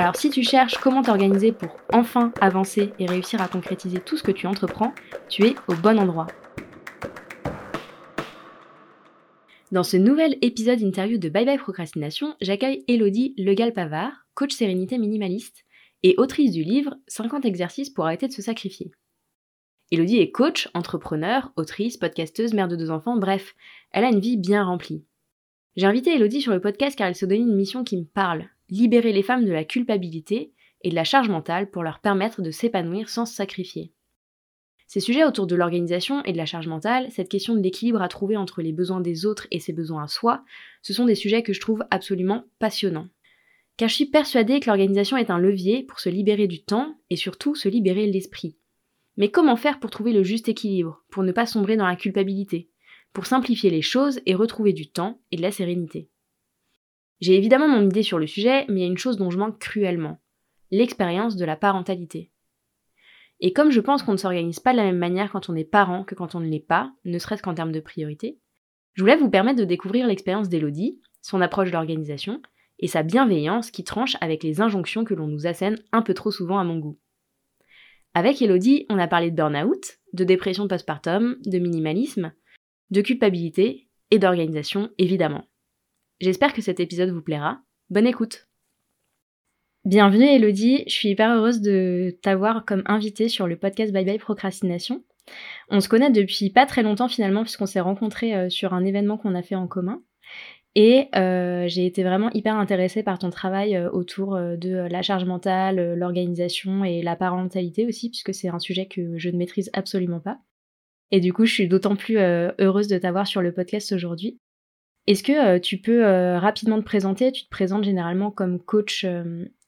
Alors si tu cherches comment t'organiser pour enfin avancer et réussir à concrétiser tout ce que tu entreprends, tu es au bon endroit. Dans ce nouvel épisode interview de Bye Bye Procrastination, j'accueille Elodie Legal-Pavard, coach sérénité minimaliste et autrice du livre 50 exercices pour arrêter de se sacrifier. Elodie est coach, entrepreneur, autrice, podcasteuse, mère de deux enfants, bref, elle a une vie bien remplie. J'ai invité Elodie sur le podcast car elle se donne une mission qui me parle, libérer les femmes de la culpabilité et de la charge mentale pour leur permettre de s'épanouir sans se sacrifier. Ces sujets autour de l'organisation et de la charge mentale, cette question de l'équilibre à trouver entre les besoins des autres et ses besoins à soi, ce sont des sujets que je trouve absolument passionnants. Car je suis persuadée que l'organisation est un levier pour se libérer du temps et surtout se libérer l'esprit. Mais comment faire pour trouver le juste équilibre, pour ne pas sombrer dans la culpabilité, pour simplifier les choses et retrouver du temps et de la sérénité? J'ai évidemment mon idée sur le sujet, mais il y a une chose dont je manque cruellement l'expérience de la parentalité. Et comme je pense qu'on ne s'organise pas de la même manière quand on est parent que quand on ne l'est pas, ne serait-ce qu'en termes de priorité, je voulais vous permettre de découvrir l'expérience d'Elodie, son approche de l'organisation, et sa bienveillance qui tranche avec les injonctions que l'on nous assène un peu trop souvent à mon goût. Avec Elodie, on a parlé de burn-out, de dépression postpartum, de minimalisme, de culpabilité et d'organisation, évidemment. J'espère que cet épisode vous plaira. Bonne écoute Bienvenue Elodie, je suis hyper heureuse de t'avoir comme invitée sur le podcast Bye Bye Procrastination. On se connaît depuis pas très longtemps finalement puisqu'on s'est rencontrés euh, sur un événement qu'on a fait en commun. Et euh, j'ai été vraiment hyper intéressée par ton travail euh, autour de la charge mentale, l'organisation et la parentalité aussi, puisque c'est un sujet que je ne maîtrise absolument pas. Et du coup, je suis d'autant plus heureuse de t'avoir sur le podcast aujourd'hui. Est-ce que tu peux rapidement te présenter? Tu te présentes généralement comme coach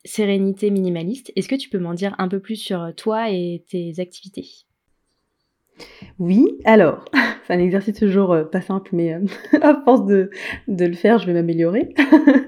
sérénité minimaliste. Est-ce que tu peux m'en dire un peu plus sur toi et tes activités? Oui, alors, c'est un exercice toujours euh, pas simple, mais euh, à force de, le faire, je vais m'améliorer.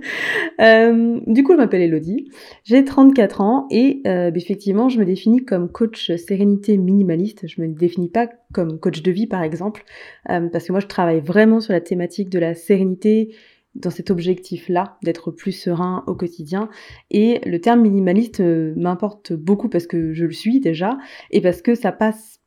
euh, du coup, je m'appelle Elodie, j'ai 34 ans et effectivement, je me définis comme coach sérénité minimaliste. Je me définis pas comme coach de vie, par exemple, parce que moi, je travaille vraiment sur la thématique de la sérénité, dans cet objectif-là, d'être plus serein au quotidien. Et le terme minimaliste m'importe beaucoup parce que je le suis déjà et parce que ça passe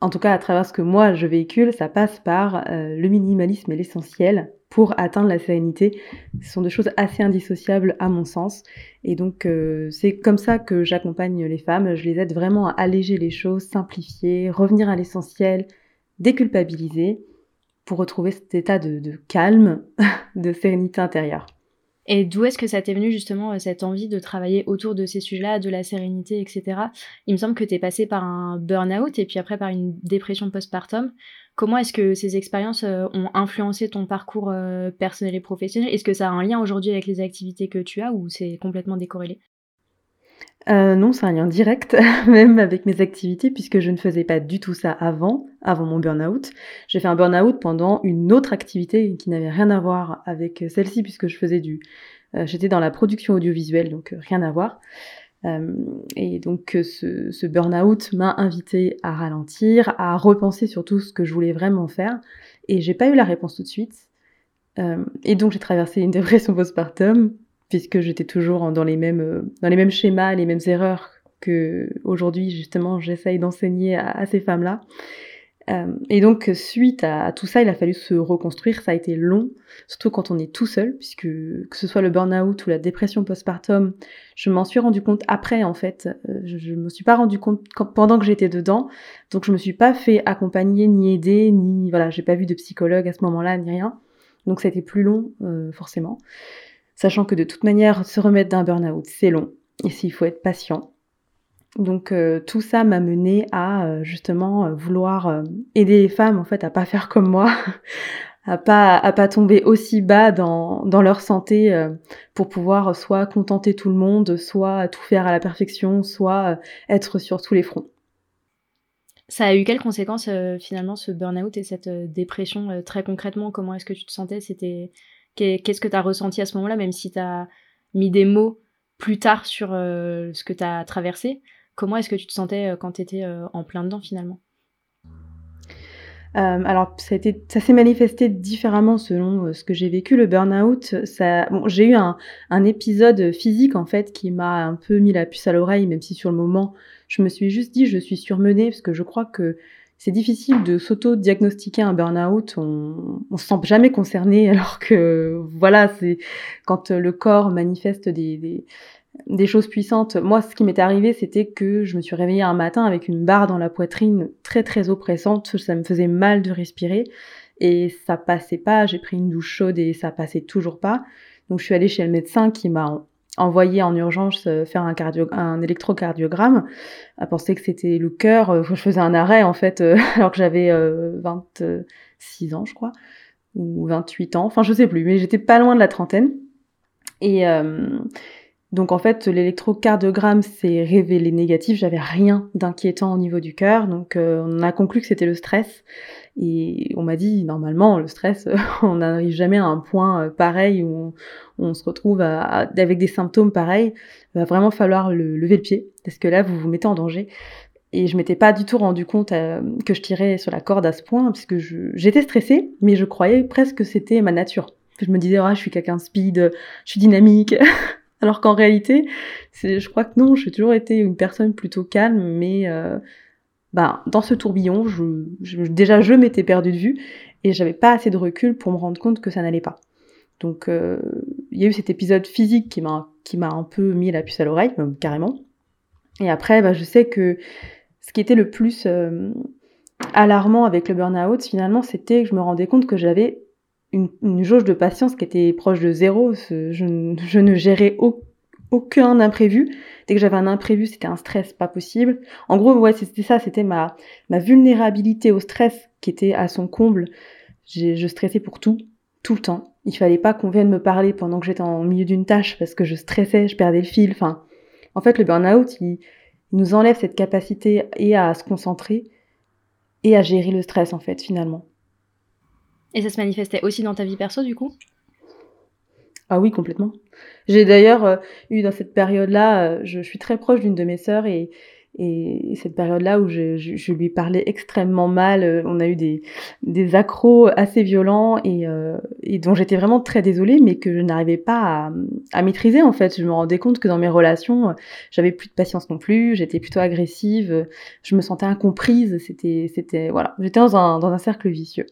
en tout cas à travers ce que moi je véhicule, ça passe par euh, le minimalisme et l'essentiel pour atteindre la sérénité. Ce sont deux choses assez indissociables à mon sens. Et donc euh, c'est comme ça que j'accompagne les femmes. Je les aide vraiment à alléger les choses, simplifier, revenir à l'essentiel, déculpabiliser pour retrouver cet état de, de calme, de sérénité intérieure. Et d'où est-ce que ça t'est venu justement euh, cette envie de travailler autour de ces sujets-là, de la sérénité, etc. Il me semble que tu es passé par un burn-out et puis après par une dépression postpartum. Comment est-ce que ces expériences euh, ont influencé ton parcours euh, personnel et professionnel? Est-ce que ça a un lien aujourd'hui avec les activités que tu as ou c'est complètement décorrélé? Euh, non, c'est un lien direct, même avec mes activités, puisque je ne faisais pas du tout ça avant, avant mon burn-out. J'ai fait un burn-out pendant une autre activité qui n'avait rien à voir avec celle-ci, puisque je faisais du... Euh, j'étais dans la production audiovisuelle, donc euh, rien à voir. et donc ce, ce burn-out m'a invité à ralentir, à repenser sur tout ce que je voulais vraiment faire, et j'ai pas eu la réponse tout de suite. et donc j'ai traversé une dépression postpartum puisque j'étais toujours dans les mêmes euh, dans les mêmes schémas, les mêmes erreurs que aujourd'hui justement j'essaye d'enseigner à, ces femmes-là. Euh, et donc suite à, tout ça, il a fallu se reconstruire. Ça a été long, surtout quand on est tout seul, puisque que ce soit le burn-out ou la dépression postpartum, je m'en suis rendu compte après en fait. Euh, je, ne me suis pas rendu compte pendant que j'étais dedans, donc je me suis pas fait accompagner ni aider, ni voilà, j'ai pas vu de psychologue à ce moment-là ni rien. Donc ça a été plus long forcément sachant que de toute manière, se remettre d'un burn-out, c'est long, et s'il faut être patient. Donc euh, tout ça m'a mené à euh, justement euh, vouloir aider les femmes en fait à pas faire comme moi, à pas à pas tomber aussi bas dans, dans leur santé pour pouvoir soit contenter tout le monde, soit tout faire à la perfection, soit être sur tous les fronts. Ça a eu quelles conséquences finalement ce burn-out et cette dépression très concrètement? Comment est-ce que tu te sentais? C'était Qu'est-ce que tu as ressenti à ce moment-là, même si tu as mis des mots plus tard sur ce que tu as traversé Comment est-ce que tu te sentais quand tu étais en plein dedans finalement? Euh, alors, ça, a été, ça s'est manifesté différemment selon euh, ce que j'ai vécu. Le burn-out, ça, bon, j'ai eu un, un, épisode physique en fait qui m'a un peu mis la puce à l'oreille, même si sur le moment, je me suis juste dit je suis surmenée parce que je crois que c'est difficile de s'auto-diagnostiquer un burn-out. On, on se sent jamais concerné alors que voilà, c'est quand le corps manifeste des, des choses puissantes. Moi, ce qui m'est arrivé, c'était que je me suis réveillée un matin avec une barre dans la poitrine très très oppressante. Ça me faisait mal de respirer et ça passait pas. J'ai pris une douche chaude et ça passait toujours pas. Donc je suis allée chez le médecin qui m'a envoyé en urgence euh, faire un électrocardiogramme, à penser que c'était le cœur. Euh, je faisais un arrêt en fait, euh, alors que j'avais 26 ans, je crois, ou 28 ans. Enfin, je sais plus, mais j'étais pas loin de la trentaine. Et donc en fait, l'électrocardiogramme s'est révélé négatif. J'avais rien d'inquiétant au niveau du cœur. Donc euh, on a conclu que c'était le stress. Et on m'a dit normalement le stress, on n'arrive jamais à un point euh, pareil où on, se retrouve avec des symptômes pareils. Il va vraiment falloir le, lever le pied parce que là vous vous mettez en danger. Et je m'étais pas du tout rendu compte euh, que je tirais sur la corde à ce point parce que j'étais stressée, mais je croyais presque que c'était ma nature. Je me disais, ah, je suis quelqu'un de speed, je suis dynamique. Alors qu'en réalité, je crois que non, j'ai toujours été une personne plutôt calme, mais euh, bah, dans ce tourbillon, déjà je m'étais perdue de vue et j'avais pas assez de recul pour me rendre compte que ça n'allait pas. Donc euh, il y a eu cet épisode physique qui m'a un peu mis la puce à l'oreille, carrément. Et après, bah, je sais que ce qui était le plus euh, alarmant avec le burn-out, finalement, c'était que je me rendais compte que j'avais une, jauge de patience qui était proche de zéro. Je, ne gérais aucun imprévu. Dès que j'avais un imprévu, c'était un stress pas possible. En gros, ouais, c'était ça, c'était ma, ma vulnérabilité au stress qui était à son comble. Je stressais pour tout, tout le temps. Il fallait pas qu'on vienne me parler pendant que j'étais en milieu d'une tâche parce que je stressais, je perdais le fil. Enfin, en fait, le burn-out, il, il nous enlève cette capacité et à se concentrer et à gérer le stress, en fait, finalement. Et ça se manifestait aussi dans ta vie perso, du coup? Ah oui, complètement. J'ai d'ailleurs euh, eu dans cette période-là, euh, je, suis très proche d'une de mes sœurs et, et cette période-là où je, lui parlais extrêmement mal, euh, on a eu des, des accros assez violents et, dont j'étais vraiment très désolée, mais que je n'arrivais pas à, maîtriser en fait. Je me rendais compte que dans mes relations, j'avais plus de patience non plus, j'étais plutôt agressive, je me sentais incomprise, c'était, c'était voilà, j'étais dans un cercle vicieux.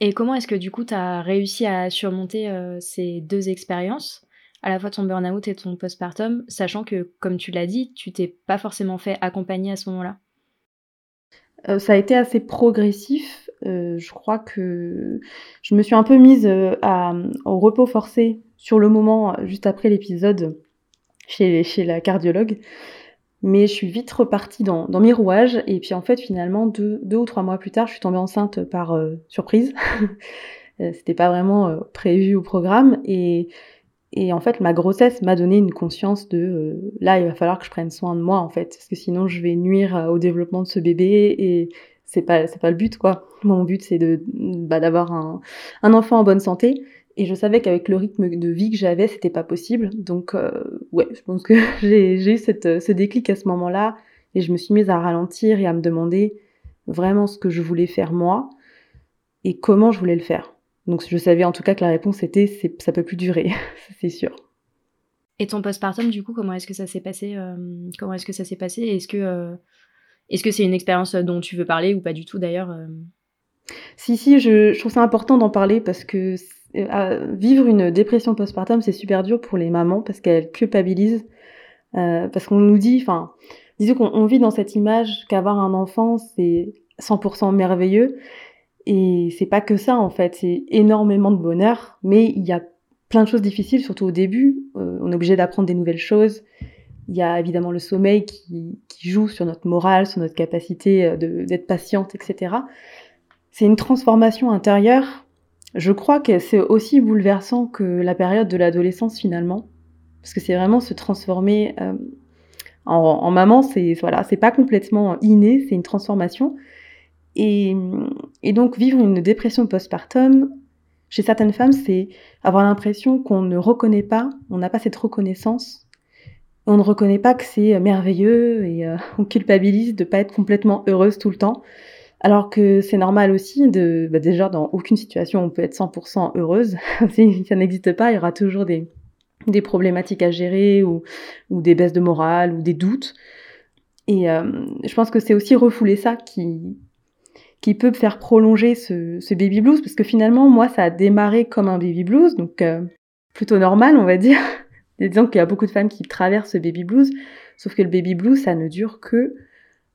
Et comment est-ce que du coup tu as réussi à surmonter euh, ces deux expériences, à la fois ton burn-out et ton postpartum, sachant que, comme tu l'as dit, tu t'es pas forcément fait accompagner à ce moment-là? Euh, Ça a été assez progressif. Euh, je crois que je me suis un peu mise au repos forcé sur le moment, juste après l'épisode chez, chez la cardiologue. Mais je suis vite repartie dans, dans mes rouages. Et puis en fait, finalement, deux, deux ou trois mois plus tard, je suis tombée enceinte par euh, surprise. Euh, c'était pas vraiment euh, prévu au programme. Et, et en fait, ma grossesse m'a donné une conscience de là, il va falloir que je prenne soin de moi, en fait. Parce que sinon, je vais nuire au développement de ce bébé. Et c'est pas, pas le but, quoi. Mon but, c'est bah, d'avoir un, un enfant en bonne santé. Et je savais qu'avec le rythme de vie que j'avais, c'était pas possible. Donc, euh, ouais, je pense que j'ai eu cette, ce déclic à ce moment-là. Et je me suis mise à ralentir et à me demander vraiment ce que je voulais faire moi et comment je voulais le faire. Donc, je savais en tout cas que la réponse était ça peut plus durer, c'est sûr. Et ton postpartum, du coup, comment est-ce que ça s'est passé euh, Comment est-ce que ça s'est passé? Est-ce que euh, est-ce que c'est une expérience dont tu veux parler ou pas du tout d'ailleurs Si, si, je, je trouve ça important d'en parler parce que vivre une dépression postpartum, c'est super dur pour les mamans parce qu'elles culpabilisent. Euh, parce qu'on nous dit, enfin, disons qu'on vit dans cette image qu'avoir un enfant, c'est 100% merveilleux. Et c'est pas que ça, en fait. C'est énormément de bonheur. Mais il y a plein de choses difficiles, surtout au début. Euh, on est obligé d'apprendre des nouvelles choses. Il y a évidemment le sommeil qui, qui joue sur notre morale, sur notre capacité euh, d'être patiente, etc. C'est une transformation intérieure je crois que c'est aussi bouleversant que la période de l'adolescence finalement, parce que c'est vraiment se transformer euh, en, maman, c'est voilà, c'est pas complètement inné, c'est une transformation. Et, donc vivre une dépression postpartum, chez certaines femmes, c'est avoir l'impression qu'on ne reconnaît pas, on n'a pas cette reconnaissance, on ne reconnaît pas que c'est merveilleux et euh, on culpabilise de pas être complètement heureuse tout le temps. Alors que c'est normal aussi de, bah déjà dans aucune situation on peut être 100% heureuse. si ça n'existe pas, il y aura toujours des, des problématiques à gérer ou, ou des baisses de morale ou des doutes. Et euh, je pense que c'est aussi refouler ça qui, qui peut faire prolonger ce, baby blues, parce que finalement, moi, ça a démarré comme un baby blues, donc euh, plutôt normal, on va dire. Disons qu'il y a beaucoup de femmes qui traversent ce baby blues, sauf que le baby blues, ça ne dure que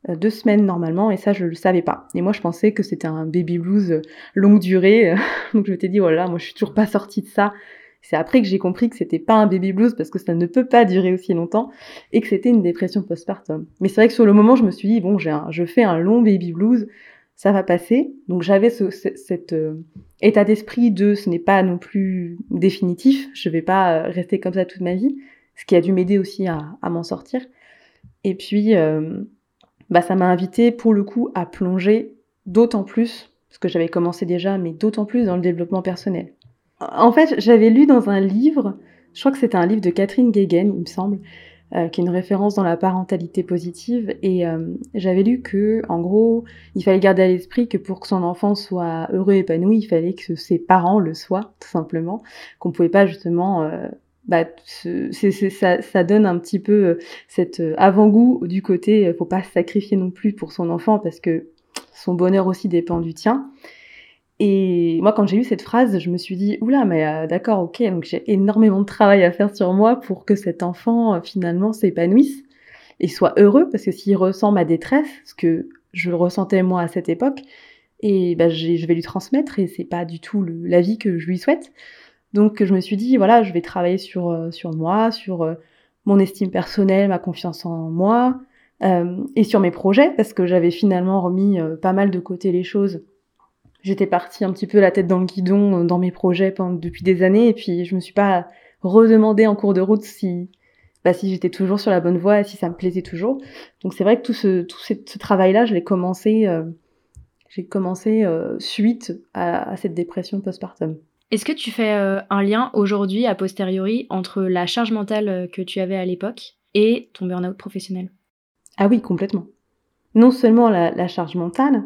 deux semaines normalement, et ça, je le savais pas. Et moi, je pensais que c'était un baby blues longue durée, donc je m'étais dit, voilà, moi, je suis toujours pas sortie de ça, c'est après que j'ai compris que c'était pas un baby blues parce que ça ne peut pas durer aussi longtemps et que c'était une dépression postpartum. Mais c'est vrai que sur le moment, je me suis dit bon, j'ai je fais un long baby blues, ça va passer. Donc j'avais ce, cet euh, état d'esprit de ce n'est pas non plus définitif, je vais pas euh, rester comme ça toute ma vie, ce qui a dû m'aider aussi à, m'en sortir. Et puis euh, bah ça m'a invité pour le coup à plonger d'autant plus, ce que j'avais commencé déjà, mais d'autant plus dans le développement personnel. En fait, j'avais lu dans un livre, je crois que c'était un livre de Catherine Guéguen, il me semble, euh, qui est une référence dans la parentalité positive, et euh, j'avais lu que, en gros, il fallait garder à l'esprit que pour que son enfant soit heureux et épanoui, il fallait que ses parents le soient, tout simplement, qu'on pouvait pas justement euh, bah, ça, donne un petit peu cet avant-goût du côté, faut pas se sacrifier non plus pour son enfant parce que son bonheur aussi dépend du tien. Et moi, quand j'ai eu cette phrase, je me suis dit, oula, mais euh, d'accord, ok, donc j'ai énormément de travail à faire sur moi pour que cet enfant, euh, finalement, s'épanouisse et soit heureux, parce que s'il ressent ma détresse, ce que je ressentais moi à cette époque, et ben, je vais lui transmettre, et c'est pas du tout la vie que je lui souhaite. Donc je me suis dit, voilà, je vais travailler sur, euh, sur moi, sur mon estime personnelle, ma confiance en moi, et sur mes projets, parce que j'avais finalement remis pas mal de côté les choses J'étais partie un petit peu la tête dans le guidon euh, dans mes projets depuis des années et puis je me suis pas redemandé en cours de route si bah, si j'étais toujours sur la bonne voie et si ça me plaisait toujours. Donc c'est vrai que tout ce tout ce, travail-là, je l'ai commencé euh, j'ai commencé euh, suite à, à, cette dépression postpartum. Est-ce que tu fais un lien aujourd'hui, a posteriori, entre la charge mentale que tu avais à l'époque et ton burn-out professionnel? Ah oui, complètement. Non seulement la, la charge mentale,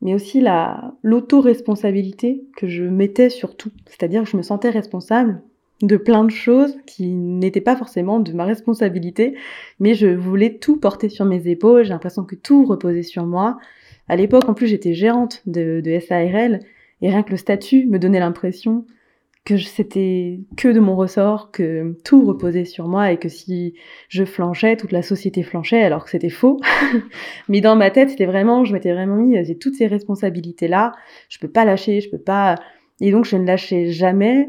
mais aussi la l'auto-responsabilité que je mettais sur tout. C'est-à-dire que je me sentais responsable de plein de choses qui n'étaient pas forcément de ma responsabilité, mais je voulais tout porter sur mes épaules, j'ai l'impression que tout reposait sur moi. À l'époque, en plus, j'étais gérante de, de SARL, et rien que le statut me donnait l'impression que c'était que de mon ressort, que tout reposait sur moi et que si je flanchais, toute la société flanchait alors que c'était faux. Mais dans ma tête, c'était vraiment, je m'étais vraiment mis, j'ai toutes ces responsabilités là, je peux pas lâcher, je peux pas, et donc je ne lâchais jamais.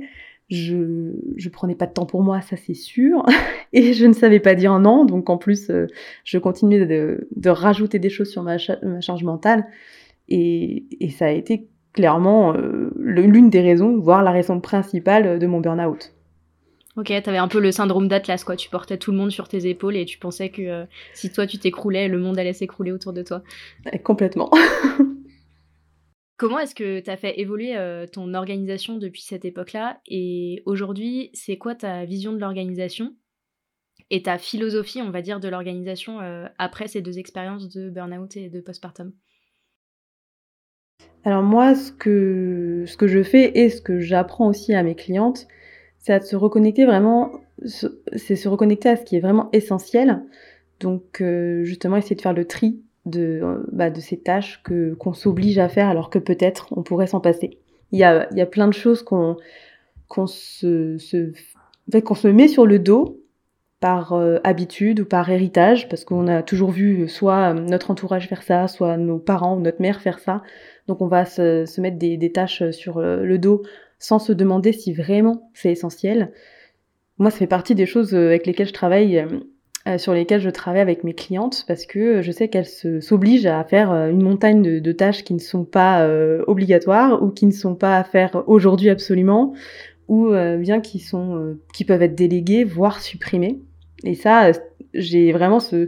Je, je prenais pas de temps pour moi, ça c'est sûr, et je ne savais pas dire non, donc en plus euh, je continuais de, de rajouter des choses sur ma, ma charge mentale, et, et ça a été clairement euh, l'une des raisons, voire la raison principale de mon burn-out. Ok, t'avais un peu le syndrome d'Atlas, quoi. Tu portais tout le monde sur tes épaules et tu pensais que euh, si toi tu t'écroulais, le monde allait s'écrouler autour de toi. complètement. Comment est-ce que t'as fait évoluer euh, ton organisation depuis cette époque-là? Et aujourd'hui, c'est quoi ta vision de l'organisation? Et ta philosophie, on va dire, de l'organisation après ces deux expériences de burn-out et de postpartum? Alors moi, ce que, ce que je fais et ce que j'apprends aussi à mes clientes, c'est à se reconnecter vraiment, c'est se reconnecter à ce qui est vraiment essentiel. Donc euh, justement, essayer de faire le tri de, euh, bah, de ces tâches que qu'on s'oblige à faire alors que peut-être on pourrait s'en passer. Il y a, il y a plein de choses qu'on qu'on se, se, qu'on se met sur le dos par euh, habitude ou par héritage, parce qu'on a toujours vu soit notre entourage faire ça, soit nos parents ou notre mère faire ça. Donc on va se, mettre des, tâches sur le, dos sans se demander si vraiment c'est essentiel. Moi, ça fait partie des choses euh, avec lesquelles je travaille, euh, sur lesquelles je travaille avec mes clientes, parce que je sais qu'elles s'obligent à faire une montagne de, de, tâches qui ne sont pas obligatoires ou qui ne sont pas à faire aujourd'hui absolument, ou bien qui sont qui peuvent être déléguées, voire supprimées. Et ça, j'ai vraiment ce,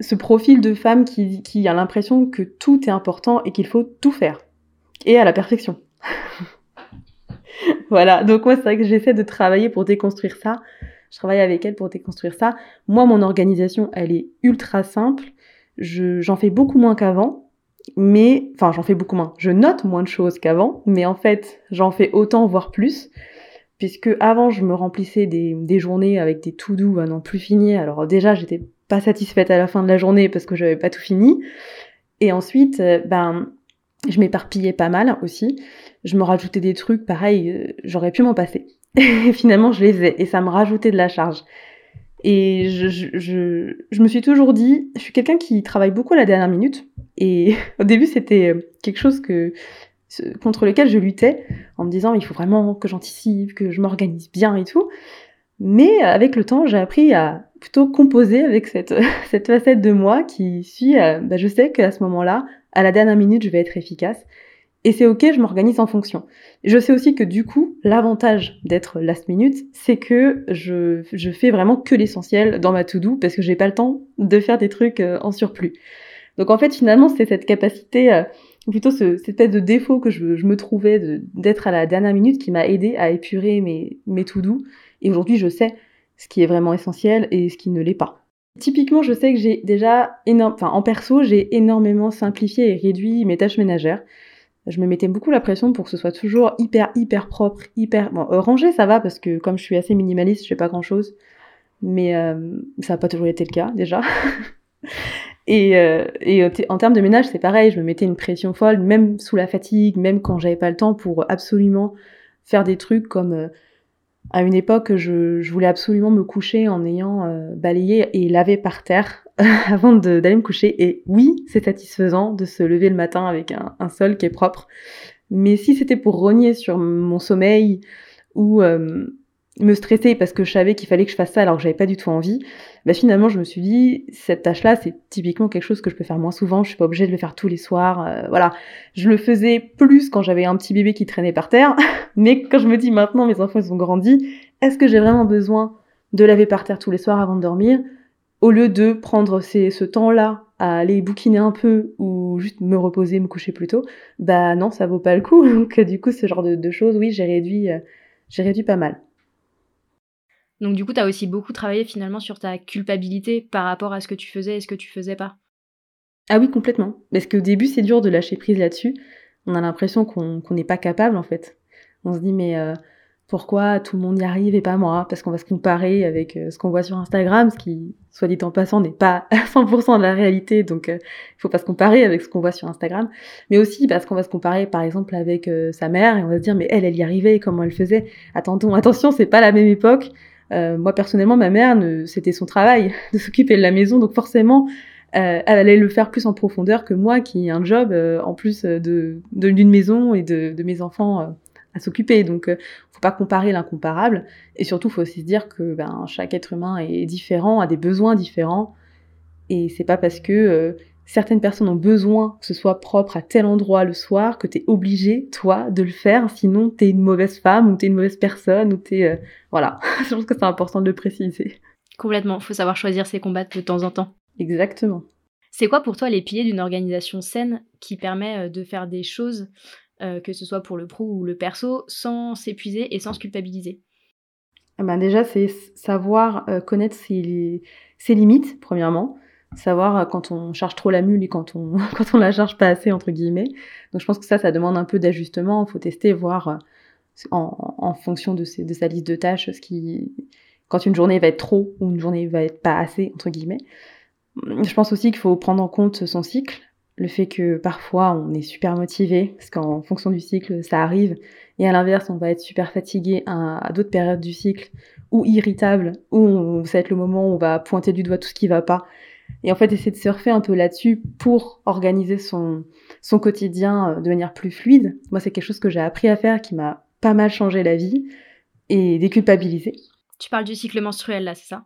ce profil de femme qui, a l'impression que tout est important et qu'il faut tout faire. Et à la perfection. voilà, donc moi c'est vrai que j'essaie de travailler pour déconstruire ça. Je travaille avec elle pour déconstruire ça. Moi, mon organisation, elle est ultra simple. J'en fais beaucoup moins qu'avant, mais enfin j'en fais beaucoup moins. Je note moins de choses qu'avant, mais en fait j'en fais autant voire plus, puisque avant je me remplissais des, des journées avec des to do à n'en plus finir. Alors déjà j'étais pas satisfaite à la fin de la journée parce que j'avais pas tout fini. Et ensuite, euh, ben, je m'éparpillais pas mal aussi. Je me rajoutais des trucs, pareil, euh, j'aurais pu m'en passer. Et finalement, je les faisais et ça me rajoutait de la charge. Et je, je, je, me suis toujours dit, je suis quelqu'un qui travaille beaucoup à la dernière minute. Et au début, c'était euh, quelque chose que contre lequel je luttais en me disant il faut vraiment que j'anticipe, que je m'organise bien et tout. Mais avec le temps, j'ai appris à plutôt composer avec cette, cette facette de moi qui suit, euh, bah, je sais qu'à ce moment-là, à la dernière minute, je vais être efficace. Et c'est ok, je m'organise en fonction. Je sais aussi que du coup, l'avantage d'être last minute, c'est que je, je fais vraiment que l'essentiel dans ma to-do parce que j'ai pas le temps de faire des trucs euh, en surplus. Donc en fait, finalement, c'est cette capacité, euh, plutôt ce, cette espèce de défaut que je, je me trouvais d'être à la dernière minute qui m'a aidé à épurer mes, mes to-do. Et aujourd'hui, je sais ce qui est vraiment essentiel et ce qui ne l'est pas. Typiquement, je sais que j'ai déjà énorme, enfin en perso, j'ai énormément simplifié et réduit mes tâches ménagères. Je me mettais beaucoup la pression pour que ce soit toujours hyper hyper propre, hyper bon euh, rangé ça va parce que comme je suis assez minimaliste, je fais pas grand chose, mais euh, ça n'a pas toujours été le cas déjà. et, euh, et en termes de ménage, c'est pareil, je me mettais une pression folle, même sous la fatigue, même quand j'avais pas le temps pour absolument faire des trucs comme à une époque, je, voulais absolument me coucher en ayant euh, balayé et lavé par terre avant d'aller me coucher. Et oui, c'est satisfaisant de se lever le matin avec un, un sol qui est propre. Mais si c'était pour rogner sur mon sommeil ou euh, me stresser parce que je savais qu'il fallait que je fasse ça alors que j'avais pas du tout envie, bah finalement je me suis dit cette tâche-là c'est typiquement quelque chose que je peux faire moins souvent, je suis pas obligée de le faire tous les soirs, euh, voilà. Je le faisais plus quand j'avais un petit bébé qui traînait par terre, mais quand je me dis maintenant mes enfants ils ont grandi, est-ce que j'ai vraiment besoin de laver par terre tous les soirs avant de dormir? Au lieu de prendre ce temps-là à aller bouquiner un peu ou juste me reposer, me coucher plus tôt, bah non, ça vaut pas le coup. Donc du coup, ce genre de, de choses, oui, j'ai réduit, euh, j'ai réduit pas mal. Donc du coup, tu as aussi beaucoup travaillé finalement sur ta culpabilité par rapport à ce que tu faisais et ce que tu faisais pas. Ah oui, complètement. Parce qu'au début, c'est dur de lâcher prise là-dessus. On a l'impression qu'on n'est pas capable en fait. On se dit mais euh, pourquoi tout le monde y arrive et pas moi? Parce qu'on va se comparer avec euh, ce qu'on voit sur Instagram, ce qui, soit dit en passant, n'est pas 100% de la réalité. Donc euh, il faut pas se comparer avec ce qu'on voit sur Instagram. Mais aussi parce qu'on va se comparer par exemple avec sa mère et on va se dire mais elle, elle y arrivait, comment elle faisait? Attendons, attention, c'est pas la même époque. Euh, moi personnellement, ma mère, c'était son travail de s'occuper de la maison, donc forcément, euh, elle allait le faire plus en profondeur que moi, qui ai un job euh, en plus d'une maison et de, de mes enfants à s'occuper. Donc, faut pas comparer l'incomparable, et surtout, faut aussi se dire que ben, chaque être humain est différent, a des besoins différents, et c'est pas parce que certaines personnes ont besoin que ce soit propre à tel endroit le soir, que tu es obligé, toi, de le faire, sinon tu es une mauvaise femme ou tu es une mauvaise personne ou tu es... Euh, voilà, je pense que c'est important de le préciser. Complètement, faut savoir choisir ses combats de temps en temps. Exactement. C'est quoi pour toi les piliers d'une organisation saine qui permet euh, de faire des choses, euh, que ce soit pour le pro ou le perso, sans s'épuiser et sans se culpabiliser? Ah ben Déjà, c'est savoir connaître ses, ses limites, premièrement savoir euh, quand on charge trop la mule et quand on quand on la charge pas assez entre guillemets. Donc je pense que ça, ça demande un peu d'ajustement. Il faut tester, voir euh, en, en fonction de, ses, de sa liste de tâches, ce qui quand une journée va être trop ou une journée va être pas assez entre guillemets. Je pense aussi qu'il faut prendre en compte son cycle, le fait que parfois on est super motivé parce qu'en fonction du cycle ça arrive et à l'inverse on va être super fatigué à, d'autres périodes du cycle ou irritable ou ça va être le moment où on va pointer du doigt tout ce qui va pas et en fait, essayer de surfer un peu là-dessus pour organiser son, son quotidien euh, de manière plus fluide. Moi, c'est quelque chose que j'ai appris à faire qui m'a pas mal changé la vie et déculpabiliser. Tu parles du cycle menstruel là, c'est ça?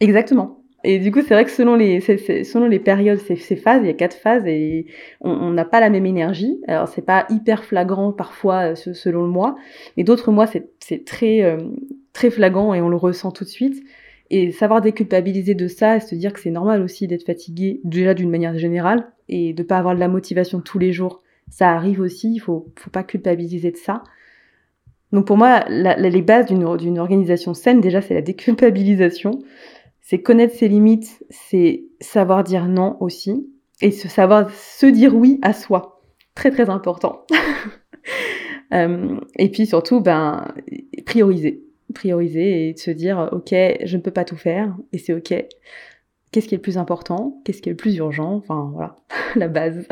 Exactement. Et du coup, c'est vrai que selon les, selon les périodes, ces, ces phases, il y a quatre phases et on n'a pas la même énergie. Alors, c'est pas hyper flagrant parfois euh, selon le mois, mais d'autres mois, c'est très, euh, très flagrant et on le ressent tout de suite. Et savoir déculpabiliser de ça et se dire que c'est normal aussi d'être fatigué, déjà d'une manière générale, et de pas avoir de la motivation tous les jours. Ça arrive aussi, il faut, faut pas culpabiliser de ça. Donc pour moi, les bases d'une organisation saine, déjà, c'est la déculpabilisation. C'est connaître ses limites, c'est savoir dire non aussi, et se savoir se dire oui à soi. Très très important. Euh, et puis surtout, ben, prioriser. Prioriser et se dire, ok, je ne peux pas tout faire, et c'est ok. Qu'est-ce qui est le plus important? Qu'est-ce qui est le plus urgent? Enfin voilà, la base.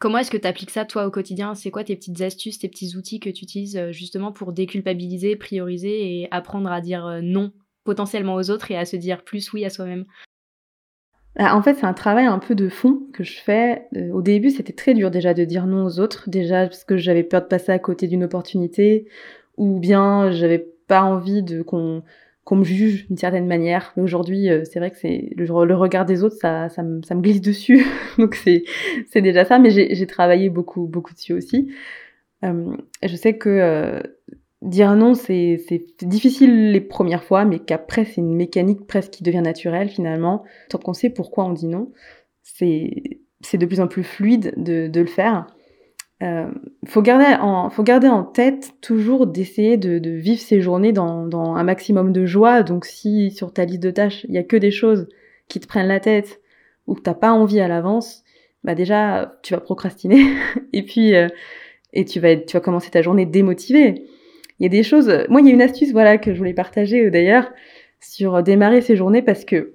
Comment est-ce que tu appliques ça toi au quotidien? C'est quoi tes petites astuces, tes petits outils que tu utilises euh, justement pour déculpabiliser, prioriser et apprendre à dire euh, non potentiellement aux autres et à se dire plus oui à soi-même? Ah, en fait, c'est un travail un peu de fond que je fais. Euh, au début, c'était très dur déjà de dire non aux autres, déjà parce que j'avais peur de passer à côté d'une opportunité, ou bien j'avais pas envie de qu'on qu'on me juge d'une certaine manière. Mais aujourd'hui, euh, c'est vrai que c'est le, regard des autres, ça, ça, me, glisse dessus. Donc c'est, c'est déjà ça. Mais j'ai, travaillé beaucoup, beaucoup dessus aussi. Euh, je sais que euh, dire non, c'est, difficile les premières fois, mais qu'après, c'est une mécanique presque qui devient naturelle finalement. Tant qu'on sait pourquoi on dit non, c'est, c'est de plus en plus fluide de, de le faire. Euh, faut garder en faut garder en tête toujours d'essayer de, de, vivre ces journées dans, dans, un maximum de joie. Donc si sur ta liste de tâches il y a que des choses qui te prennent la tête ou que t'as pas envie à l'avance, bah déjà tu vas procrastiner et puis euh, et tu vas tu vas commencer ta journée démotivée. Il y a des choses. Moi il y a une astuce voilà que je voulais partager euh, d'ailleurs sur démarrer ces journées parce que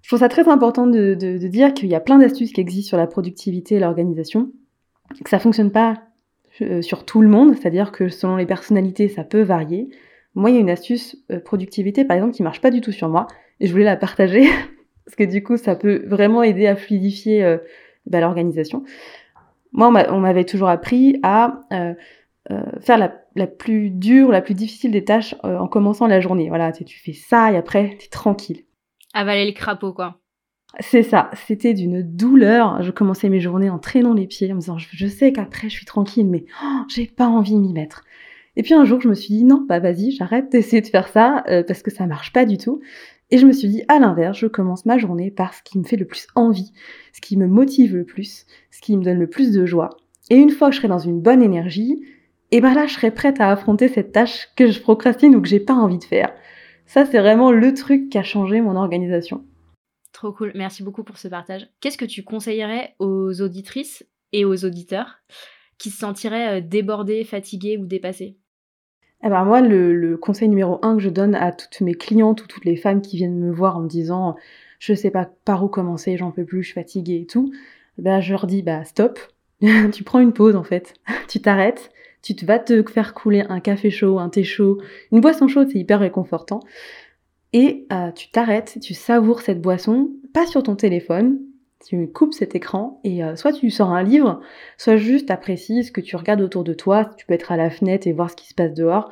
je trouve ça très important de, de, de dire qu'il y a plein d'astuces qui existent sur la productivité et l'organisation que ça fonctionne pas euh, sur tout le monde, c'est-à-dire que selon les personnalités, ça peut varier. Moi, il y a une astuce euh, productivité, par exemple, qui marche pas du tout sur moi, et je voulais la partager parce que du coup, ça peut vraiment aider à fluidifier euh, bah, l'organisation. Moi, on m'avait toujours appris à faire la, plus dure, la plus difficile des tâches en commençant la journée. Voilà, tu fais ça et après, tu es tranquille. Avaler le crapaud, quoi. C'est ça, c'était d'une douleur. Je commençais mes journées en traînant les pieds, en me disant je, sais qu'après je suis tranquille, mais oh, j'ai pas envie de m'y mettre. Et puis un jour, je me suis dit non, bah vas-y, j'arrête d'essayer de faire ça euh, parce que ça marche pas du tout. Et je me suis dit à l'inverse, je commence ma journée par ce qui me fait le plus envie, ce qui me motive le plus, ce qui me donne le plus de joie. Et une fois que je serai dans une bonne énergie, et ben là, je serai prête à affronter cette tâche que je procrastine ou que j'ai pas envie de faire. Ça, c'est vraiment le truc qui a changé mon organisation. Trop cool, merci beaucoup pour ce partage. Qu'est-ce que tu conseillerais aux auditrices et aux auditeurs qui se sentiraient euh, débordés, fatigués ou dépassés eh ben moi, le, conseil numéro un que je donne à toutes mes clientes ou toutes les femmes qui viennent me voir en me disant je sais pas par où commencer, j'en peux plus, je suis fatiguée et tout, eh ben je leur dis bah stop, tu prends une pause en fait, tu t'arrêtes, tu te vas te faire couler un café chaud, un thé chaud, une boisson chaude, c'est hyper réconfortant et euh, tu t'arrêtes, tu savoures cette boisson, pas sur ton téléphone, tu coupes cet écran et euh, soit tu sors un livre, soit juste apprécies ce que tu regardes autour de toi, tu peux être à la fenêtre et voir ce qui se passe dehors.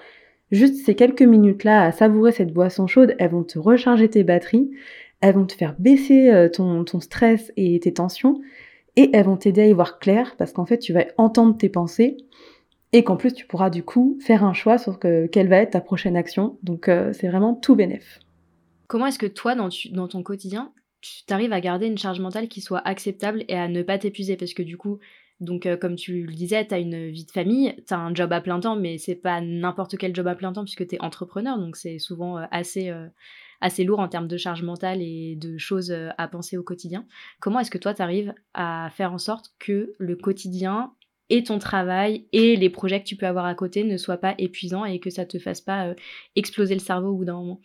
Juste ces quelques minutes-là à savourer cette boisson chaude, elles vont te recharger tes batteries, elles vont te faire baisser euh, ton, stress et tes tensions, et elles vont t'aider à y voir clair parce qu'en fait tu vas entendre tes pensées et qu'en plus tu pourras du coup faire un choix sur quelle va être ta prochaine action. Donc c'est vraiment tout bénéf. Comment est-ce que toi, dans, ton quotidien, tu arrives à garder une charge mentale qui soit acceptable et à ne pas t'épuiser? Parce que du coup, donc euh, comme tu le disais, tu as une vie de famille, tu as un job à plein temps, mais c'est pas n'importe quel job à plein temps puisque tu es entrepreneur, donc c'est souvent euh, assez, euh, assez lourd en termes de charge mentale et de choses à penser au quotidien. Comment est-ce que toi, tu arrives à faire en sorte que le quotidien et ton travail et les projets que tu peux avoir à côté ne soient pas épuisants et que ça te fasse pas exploser le cerveau au bout d'un moment?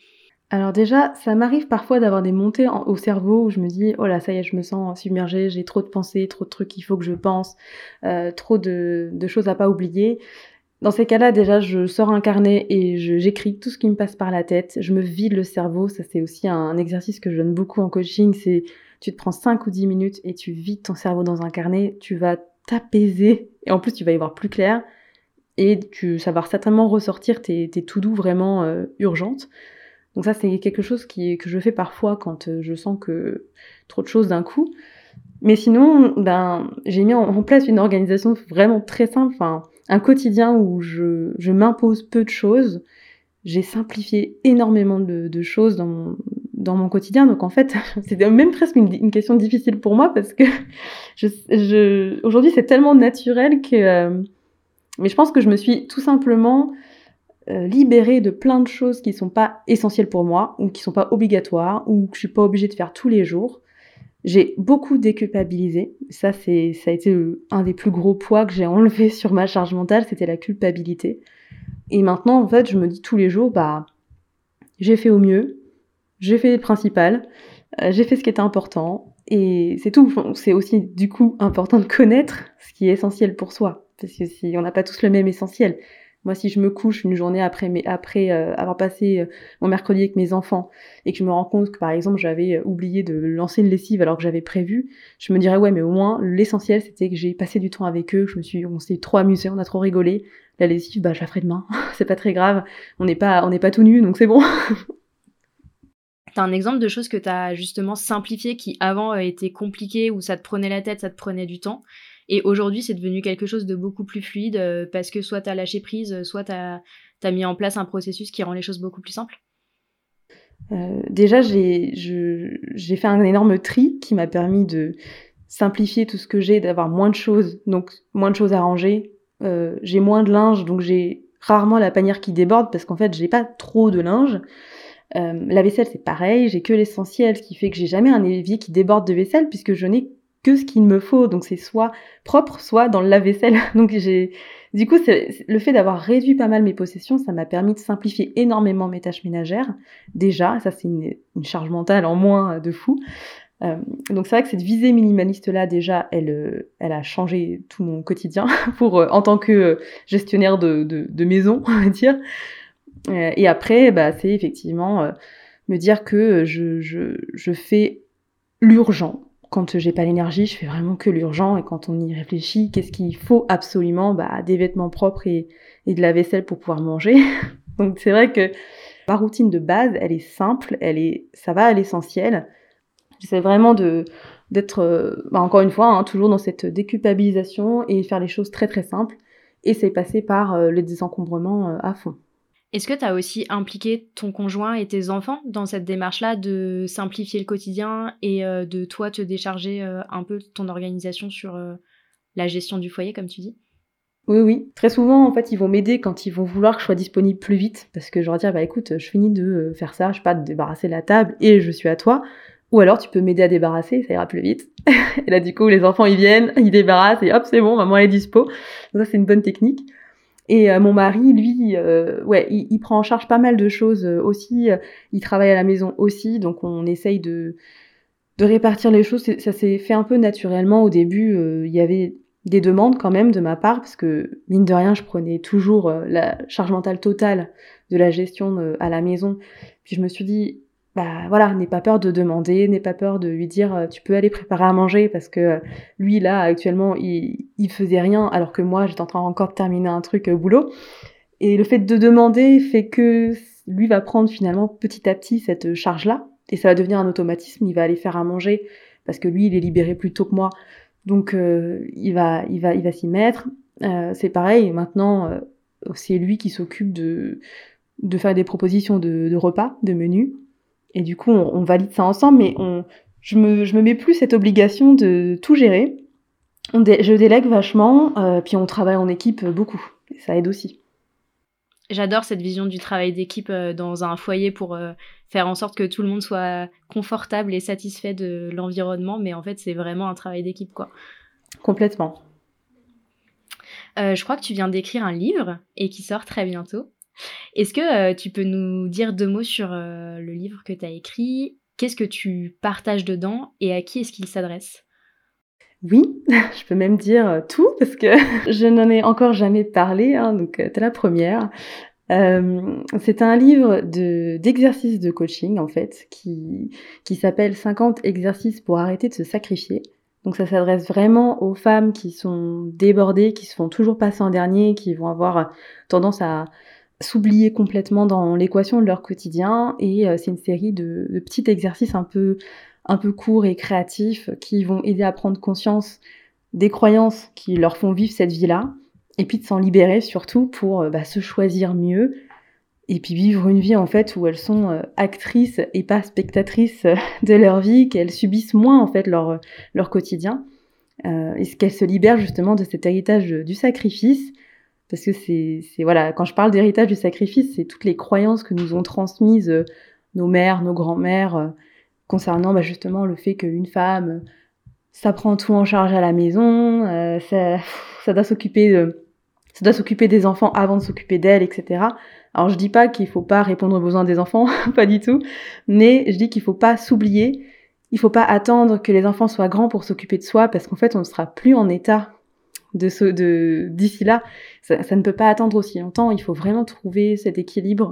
Alors déjà, ça m'arrive parfois d'avoir des montées au cerveau où je me dis oh là ça y est, je me sens submergée, j'ai trop de pensées, trop de trucs qu'il faut que je pense, euh, trop de, choses à pas oublier. Dans ces cas-là, déjà, je sors un carnet et j'écris tout ce qui me passe par la tête. Je me vide le cerveau. Ça, c'est aussi un, exercice que je donne beaucoup en coaching. C'est tu te prends 5 ou 10 minutes et tu vides ton cerveau dans un carnet. Tu vas t'apaiser et en plus, tu vas y voir plus clair et tu, ça va certainement ressortir tes, tes to-do vraiment euh, urgentes. Donc ça, c'est quelque chose qui, que je fais parfois quand euh, je sens que trop de choses d'un coup. Mais sinon, ben, j'ai mis en, place une organisation vraiment très simple, enfin, un quotidien où je, je m'impose peu de choses j'ai simplifié énormément de, choses dans mon, dans mon quotidien. Donc en fait, c'était même presque une, question difficile pour moi parce que je, aujourd'hui c'est tellement naturel que... Euh, mais je pense que je me suis tout simplement euh, libérée de plein de choses qui sont pas essentielles pour moi ou qui sont pas obligatoires ou que je suis pas obligée de faire tous les jours. J'ai beaucoup déculpabilisé. Ça, c'est, ça a été un des plus gros poids que j'ai enlevé sur ma charge mentale, c'était la culpabilité. Et maintenant, en fait, je me dis tous les jours, bah, j'ai fait au mieux, j'ai fait le principal, euh, j'ai fait ce qui était important, et c'est tout. C'est aussi, du coup, important de connaître ce qui est essentiel pour soi. Parce que si on n'a pas tous le même essentiel. Moi, si je me couche une journée après, après euh, avoir passé euh, mon mercredi avec mes enfants et que je me rends compte que, par exemple, j'avais oublié de lancer une lessive alors que j'avais prévu, je me dirais ouais, mais au moins l'essentiel c'était que j'ai passé du temps avec eux, je me suis, on s'est trop amusé, on a trop rigolé, la lessive, bah, je la ferai demain. c'est pas très grave. On n'est pas, on n'est pas tout nu, donc c'est bon. T'as un exemple de choses que t'as justement simplifié qui avant était compliqué, où ça te prenait la tête, ça te prenait du temps? Et aujourd'hui, c'est devenu quelque chose de beaucoup plus fluide euh, parce que soit t'as lâché prise, soit t'as as mis en place un processus qui rend les choses beaucoup plus simples. Euh, déjà, j'ai fait un énorme tri qui m'a permis de simplifier tout ce que j'ai, d'avoir moins de choses, donc moins de choses à ranger, euh, j'ai moins de linge, donc j'ai rarement la panière qui déborde parce qu'en fait j'ai pas trop de linge. Euh, la vaisselle c'est pareil, j'ai que l'essentiel, ce qui fait que j'ai jamais un évier qui déborde de vaisselle puisque je n'ai que ce qu'il me faut, donc c'est soit propre, soit dans le lave-vaisselle. Donc j'ai, du coup, le fait d'avoir réduit pas mal mes possessions, ça m'a permis de simplifier énormément mes tâches ménagères. Déjà, ça c'est une, charge mentale en moins de fou. Euh, donc c'est vrai que cette visée minimaliste-là, déjà, elle, euh, elle a changé tout mon quotidien pour, euh, en tant que gestionnaire de, de, de, maison, on va dire. et après, bah, c'est effectivement me dire que je, je, je fais l'urgent. Quand j'ai pas l'énergie, je fais vraiment que l'urgent. Et quand on y réfléchit, qu'est-ce qu'il faut absolument bah, Des vêtements propres et, de la vaisselle pour pouvoir manger. donc c'est vrai que ma routine de base, elle est simple, elle est, ça va à l'essentiel. J'essaie vraiment d'être, euh, bah encore une fois, hein, toujours dans cette déculpabilisation et faire les choses très très simples. Et c'est passé par euh, le désencombrement euh, à fond. Est-ce que tu as aussi impliqué ton conjoint et tes enfants dans cette démarche-là de simplifier le quotidien et de toi te décharger un peu ton organisation sur la gestion du foyer, comme tu dis? Oui, oui. Très souvent, en fait, ils vont m'aider quand ils vont vouloir que je sois disponible plus vite. Parce que je leur dis, bah écoute, je finis de faire ça, je sais pas, de débarrasser la table et je suis à toi. Ou alors tu peux m'aider à débarrasser, ça ira plus vite. et là du coup les enfants ils viennent, ils débarrassent et hop c'est bon, maman elle est dispo. Ça c'est une bonne technique. Et euh, mon mari, lui, euh, ouais, il, prend en charge pas mal de choses euh, aussi. il travaille à la maison aussi, donc on essaye de, de répartir les choses. Ça s'est fait un peu naturellement au début. il y avait des demandes quand même de ma part, parce que mine de rien, je prenais toujours la charge mentale totale de la gestion à la maison. Puis je me suis dit, bah voilà, n'aie pas peur de demander, n'aie pas peur de lui dire euh, tu peux aller préparer à manger parce que euh, lui là actuellement il, faisait rien alors que moi j'étais en train encore de terminer un truc au boulot. Et le fait de demander fait que lui va prendre finalement petit à petit cette charge là et ça va devenir un automatisme, il va aller faire à manger parce que lui il est libéré plus tôt que moi. Donc euh, il va il va il va s'y mettre. c'est pareil, maintenant c'est lui qui s'occupe de de faire des propositions de repas, de menus et du coup, on, valide ça ensemble, mais on, je, me, je me mets plus cette obligation de tout gérer. On je délègue vachement, euh, puis on travaille en équipe beaucoup. ça aide aussi. J'adore cette vision du travail d'équipe euh, dans un foyer pour euh, faire en sorte que tout le monde soit confortable et satisfait de l'environnement, mais en fait, c'est vraiment un travail d'équipe, quoi. Complètement. je crois que tu viens d'écrire un livre et qui sort très bientôt. Est-ce que euh, tu peux nous dire deux mots sur euh, le livre que tu as écrit? Qu'est-ce que tu partages dedans et à qui est-ce qu'il s'adresse? Oui, je peux même dire euh, tout parce que je n'en ai encore jamais parlé, hein, donc tu es la première. c'est un livre de, d'exercices de coaching en fait qui, qui s'appelle 50 exercices pour arrêter de se sacrifier. Donc ça s'adresse vraiment aux femmes qui sont débordées, qui se font toujours passer en dernier, qui vont avoir tendance à, s'oublier complètement dans l'équation de leur quotidien. Et euh, c'est une série de, petits exercices un peu un peu courts et créatifs qui vont aider à prendre conscience des croyances qui leur font vivre cette vie-là. Et puis de s'en libérer surtout pour euh, bah, se choisir mieux et puis vivre une vie en fait où elles sont euh, actrices et pas spectatrices de leur vie, qu'elles subissent moins en fait leur, leur quotidien, euh, et qu'elles se libèrent justement de cet héritage du sacrifice, parce que c'est voilà, quand je parle d'héritage du sacrifice, c'est toutes les croyances que nous ont transmises nos mères, nos grands-mères, concernant bah, justement le fait qu'une femme, ça prend tout en charge à la maison, ça, doit s'occuper ça doit s'occuper des enfants avant de s'occuper d'elles, etc. Alors je dis pas qu'il faut pas répondre aux besoins des enfants, pas du tout, mais je dis qu'il faut pas s'oublier, il faut pas attendre que les enfants soient grands pour s'occuper de soi, parce qu'en fait on ne sera plus en état de ce, de d'ici là. Ça, ne peut pas attendre aussi longtemps. Il faut vraiment trouver cet équilibre,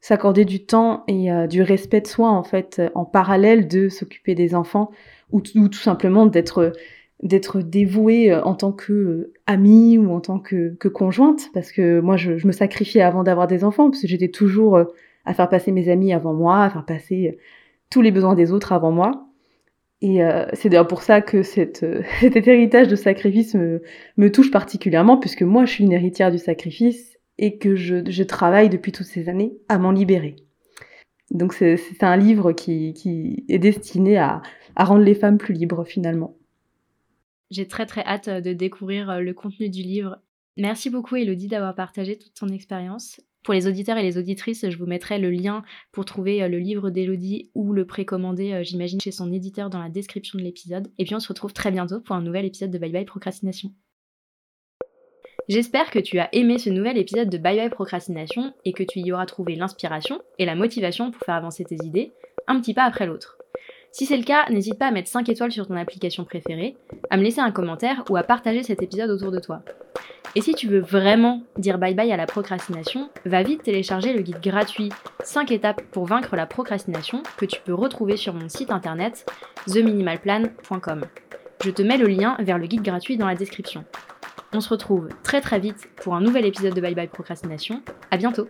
s'accorder du temps et euh, du respect de soi en fait, en parallèle de s'occuper des enfants ou, ou tout simplement d'être d'être dévouée euh, en tant que euh, amie ou en tant que, conjointe, parce que moi je, me sacrifiais avant d'avoir des enfants, parce que j'étais toujours à faire passer mes amis avant moi, à faire passer tous les besoins des autres avant moi. Et euh, c'est d'ailleurs pour ça que cette, cet héritage de sacrifice me, touche particulièrement, puisque moi je suis une héritière du sacrifice et que je, travaille depuis toutes ces années à m'en libérer. Donc c'est un livre qui, est destiné à, rendre les femmes plus libres finalement. J'ai très très hâte euh, de découvrir euh, le contenu du livre. Merci beaucoup Elodie d'avoir partagé toute ton expérience. Pour les auditeurs et les auditrices, je vous mettrai le lien pour trouver euh, le livre d'Elodie ou le précommander, j'imagine, chez son éditeur dans la description de l'épisode. Et puis on se retrouve très bientôt pour un nouvel épisode de Bye Bye Procrastination. J'espère que tu as aimé ce nouvel épisode de Bye Bye Procrastination et que tu y auras trouvé l'inspiration et la motivation pour faire avancer tes idées, un petit pas après l'autre. Si c'est le cas, n'hésite pas à mettre 5 étoiles sur ton application préférée, à me laisser un commentaire ou à partager cet épisode autour de toi. Et si tu veux vraiment dire bye bye à la procrastination, va vite télécharger le guide gratuit 5 étapes pour vaincre la procrastination que tu peux retrouver sur mon site internet theminimalplan.com. Je te mets le lien vers le guide gratuit dans la description. On se retrouve très très vite pour un nouvel épisode de Bye Bye Procrastination. À bientôt!